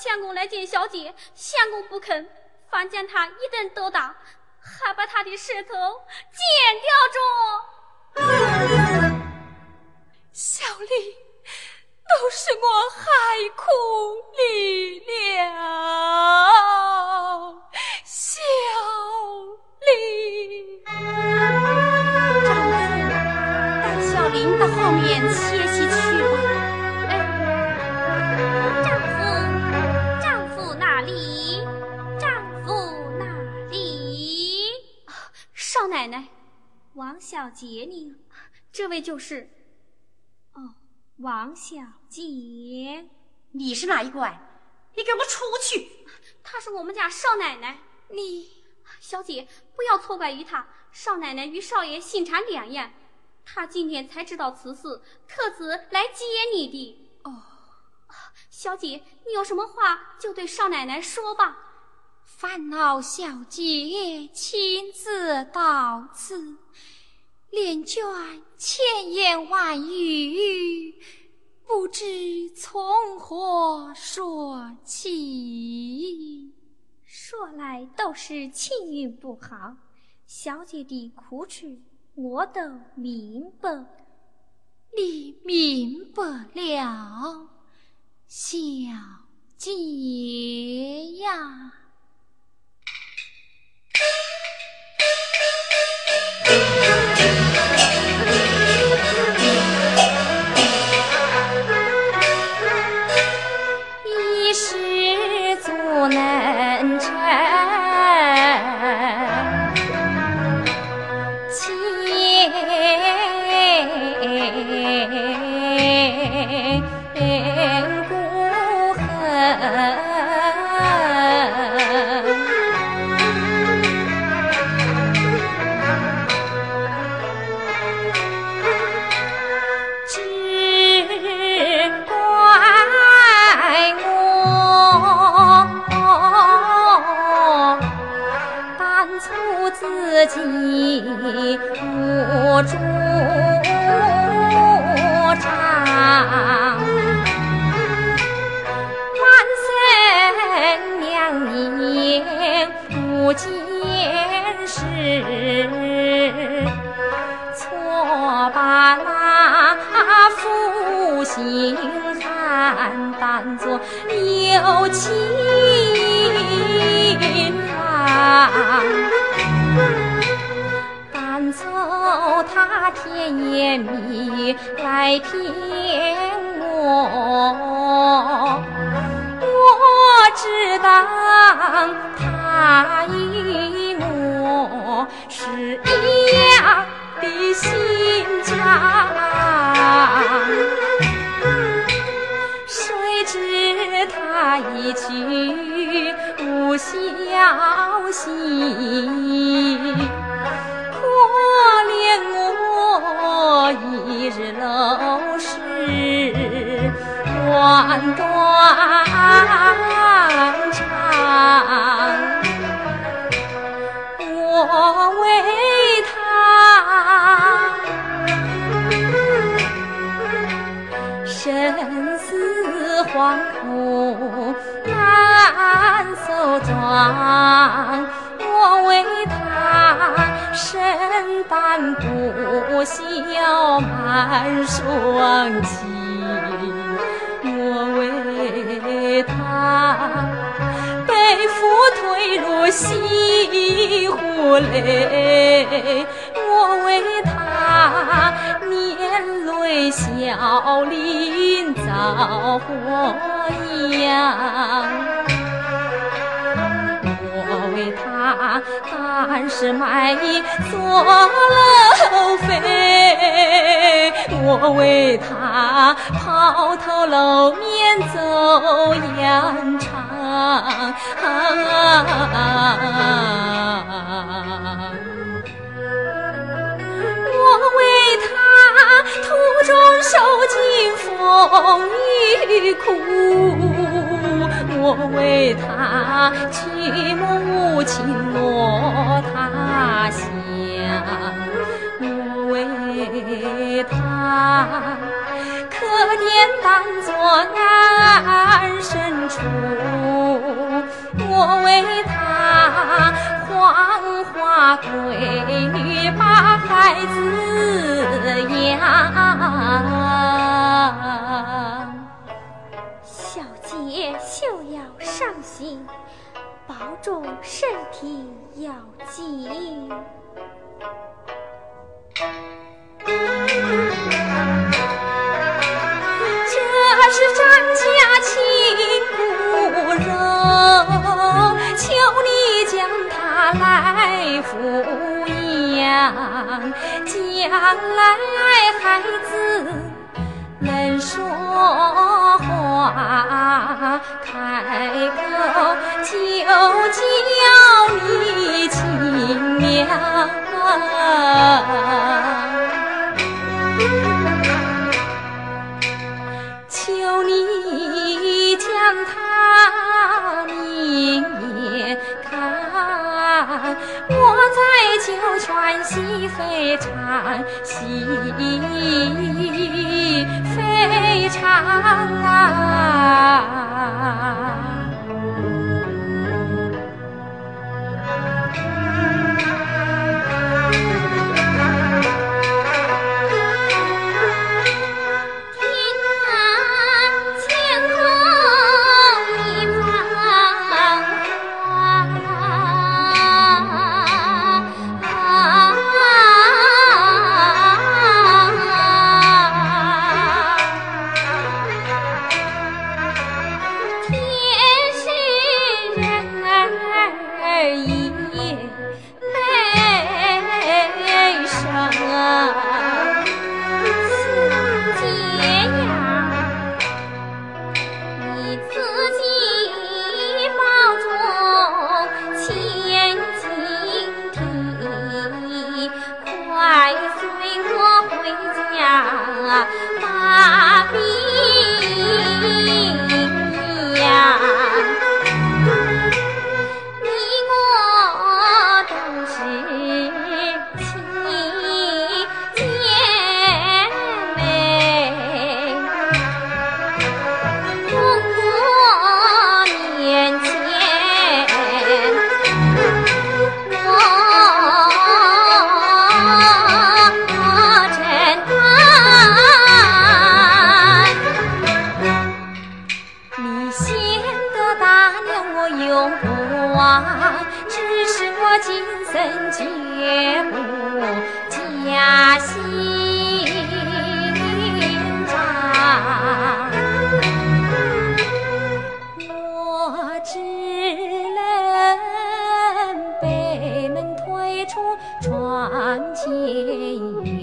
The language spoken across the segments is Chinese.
相公来见小姐，相公不肯，反将他一顿毒打，还把他的舌头剪掉着。小丽，都是我害苦你了，小丽。丈夫，带小林到后面去奶奶，王小杰呢？这位就是。哦，王小杰，你是哪一个？你给我出去！她是我们家少奶奶。你，小姐不要错怪于她。少奶奶与少爷心肠两样，她今天才知道此事，特此来接你的。哦，小姐，你有什么话就对少奶奶说吧。烦恼小姐亲自到此，连卷千言万语，不知从何说起。说来都是情运不好，小姐的苦楚我都明白，你明白了，小姐呀。不见时错把那负心汉当作有情郎赶走他甜言蜜语来骗我我只当是一样的心肠，谁知他一去无消息。可怜我一日，陋室关肠。黄土难收庄，我为他身担不孝满双亲，我为他。背负推入西湖泪，我为他年累小林遭祸殃，我为他单是卖艺做楼飞，我为他抛头露面走扬长。我受尽风雨苦，我为他举目无亲落他乡，我为他。可怜当作安身处，我为他黄花闺女把孩子养。记忆。这是张家亲骨肉，求你将他来抚养，将来孩子。能说话，开口就叫你亲娘。求你将他明面看，我在九泉戏非常戏非常啊。啊，长河。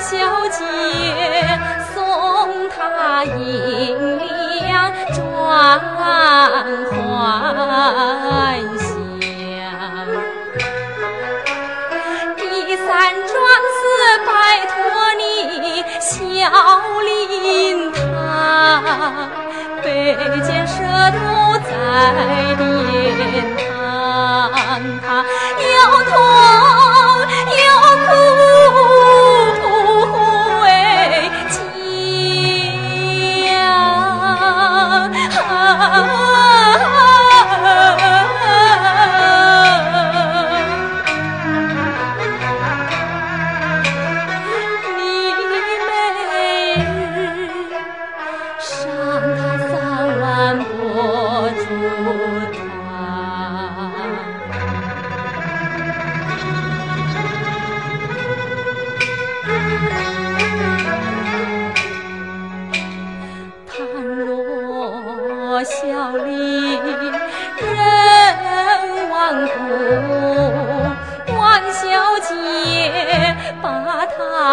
小姐送他银两转还乡。第三桩事拜托你小林他，北京舍都在殿堂，他又痛又。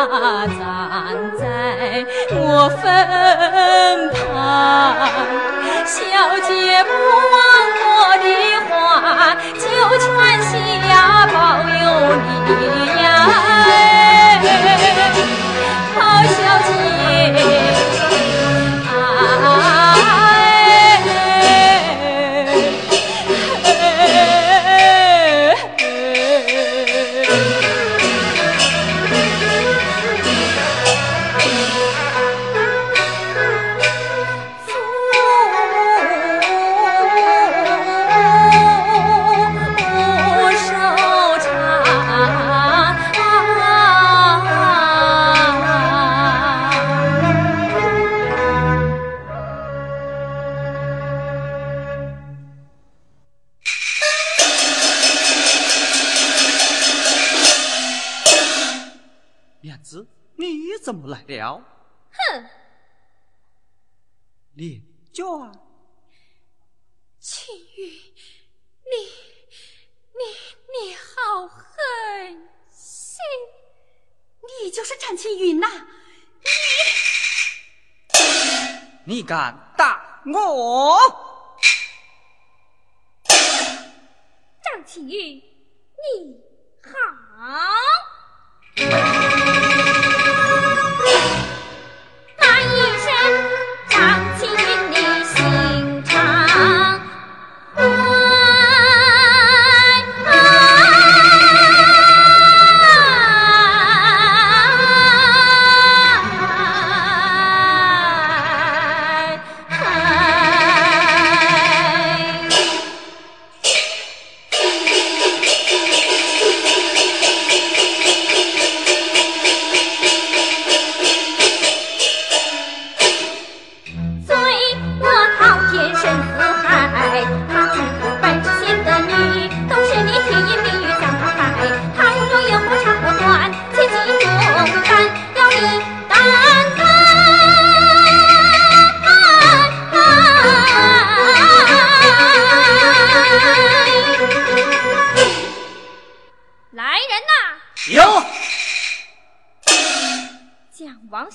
站在我身旁小姐不忘我的话就全下保佑你呀。来了。哼，脸卷。青玉，你你你好狠心！你就是陈青云呐、你你敢打我？陈青云，你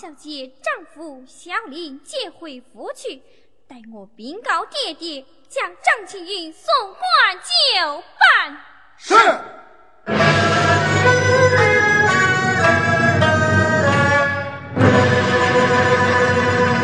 小姐丈夫小林接回府去，待我禀告爹爹，将张青云送官就办。是。